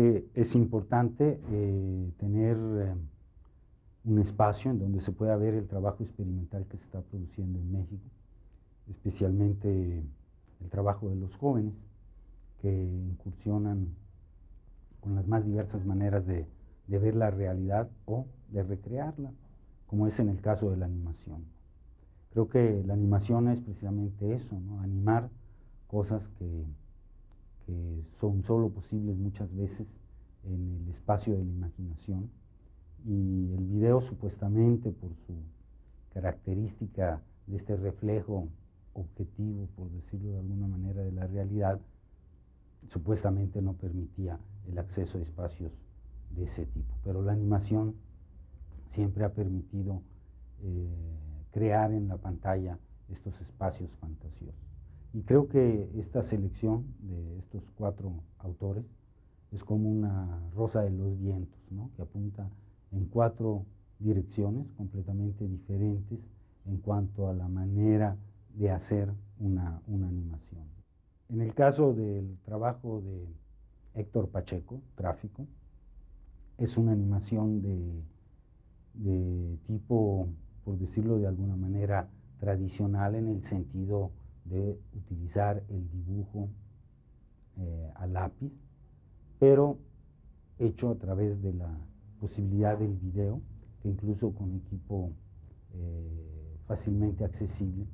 que es importante eh, tener eh, un espacio en donde se pueda ver el trabajo experimental que se está produciendo en México, especialmente el trabajo de los jóvenes que incursionan con las más diversas maneras de, ver la realidad o de recrearla, como es en el caso de la animación. Creo que la animación es precisamente eso, animar cosas que, que son solo posibles muchas veces en el espacio de la imaginación y el video supuestamente por su característica de este reflejo objetivo, por decirlo de alguna manera, de la realidad, supuestamente no permitía el acceso a espacios de ese tipo. Pero la animación siempre ha permitido eh, crear en la pantalla estos espacios fantasiosos. Y creo que esta selección de estos cuatro autores es como una rosa de los vientos, que apunta en cuatro direcciones completamente diferentes en cuanto a la manera de hacer una, animación. En el caso del trabajo de Héctor Pacheco, Tráfico, es una animación de, tipo, por decirlo de alguna manera, tradicional en el sentido de utilizar el dibujo eh, a lápiz, pero hecho a través de la posibilidad del video, que incluso con equipo eh, fácilmente accesible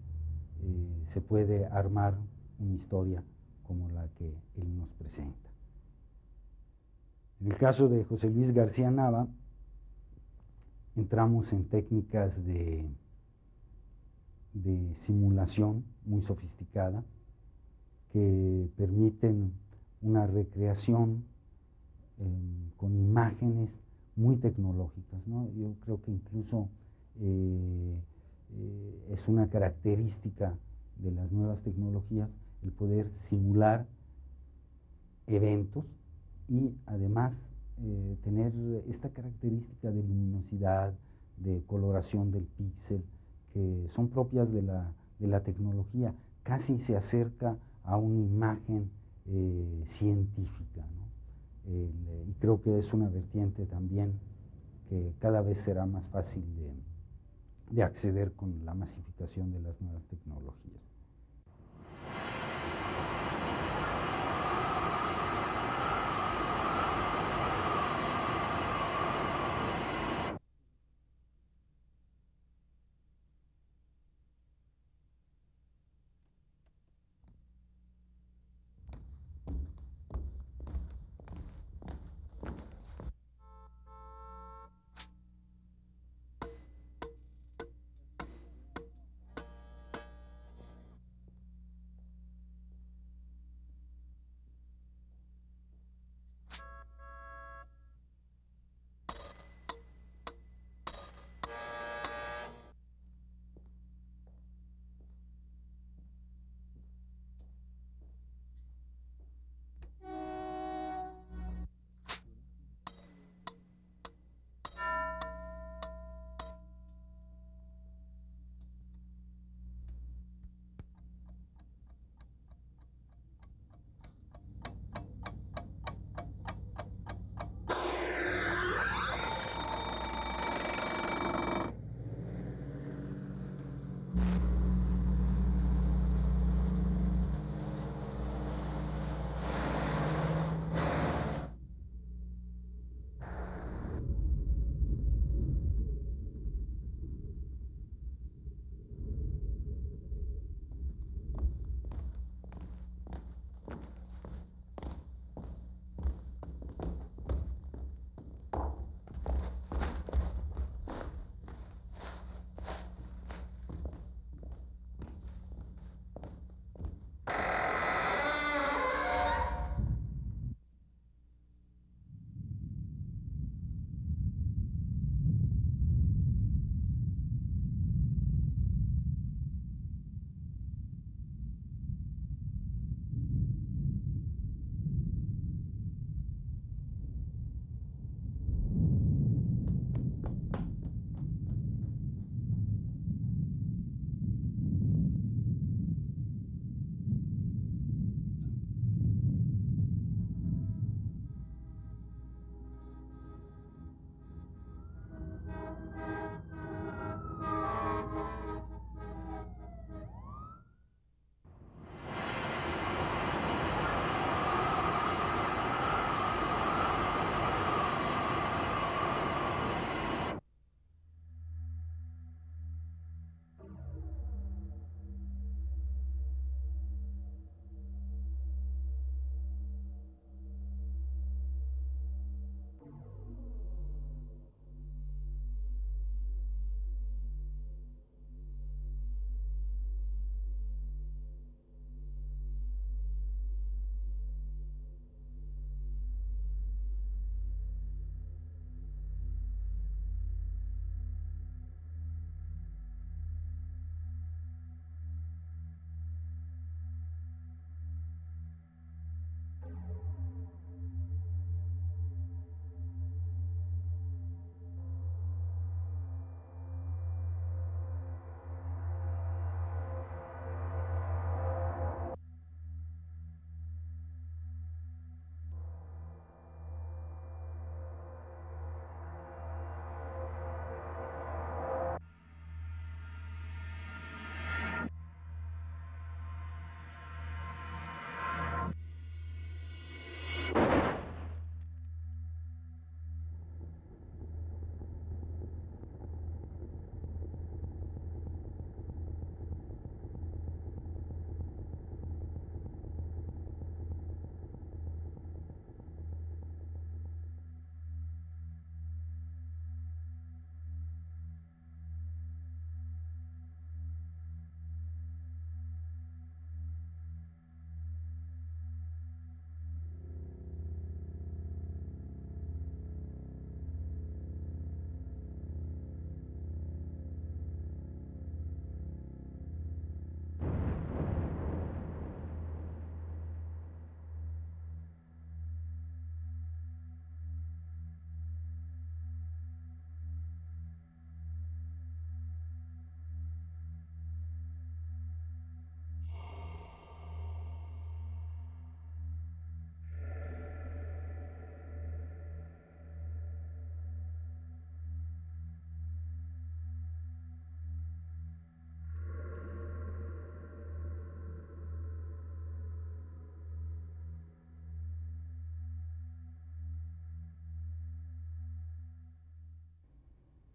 eh, se puede armar una historia como la que él nos presenta. En el caso de José Luis García Nava, entramos en técnicas de, de simulación muy sofisticada que permiten una recreación eh, con imágenes muy tecnológicas. Yo creo que incluso eh, eh, es una característica de las nuevas tecnologías el poder simular eventos y además tener esta característica de luminosidad, de coloración del píxel, que son propias de la, tecnología. Casi se acerca a una imagen eh, científica. y creo que es una vertiente también que cada vez será más fácil de, de acceder con la masificación de las nuevas tecnologías.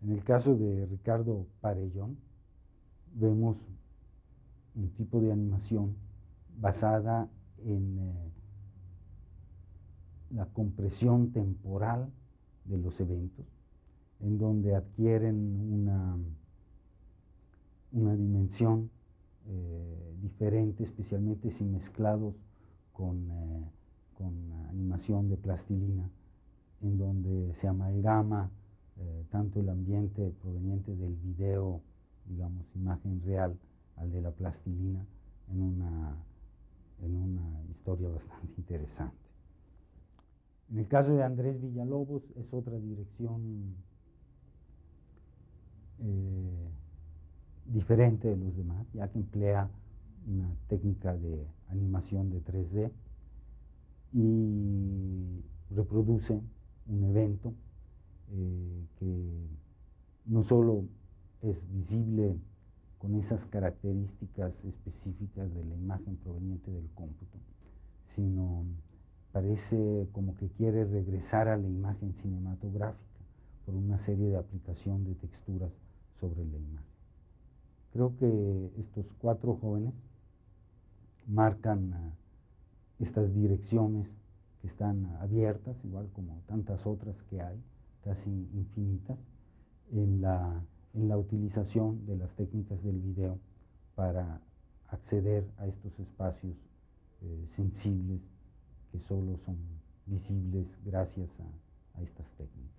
En el caso de Ricardo Parellón, vemos un tipo de animación basada en eh, la compresión temporal de los eventos, en donde adquieren una, una dimensión eh, diferente, especialmente si mezclados con, eh, con, animación de plastilina, en donde se amalgama tanto el ambiente proveniente del video, digamos, imagen real, al de la plastilina, en una, en una historia bastante interesante. En el caso de Andrés Villalobos es otra dirección eh, diferente de los demás, ya que emplea una técnica de animación de 3D y reproduce un evento eh, que no solo es visible con esas características específicas de la imagen proveniente del cómputo, sino parece como que quiere regresar a la imagen cinematográfica por una serie de aplicación de texturas sobre la imagen. Creo que estos cuatro jóvenes marcan ah, estas direcciones que están abiertas, igual como tantas otras que hay, casi infinitas, en la, en la utilización de las técnicas del video para acceder a estos espacios eh, sensibles que solo son visibles gracias a, a estas técnicas.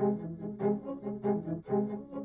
Thank you.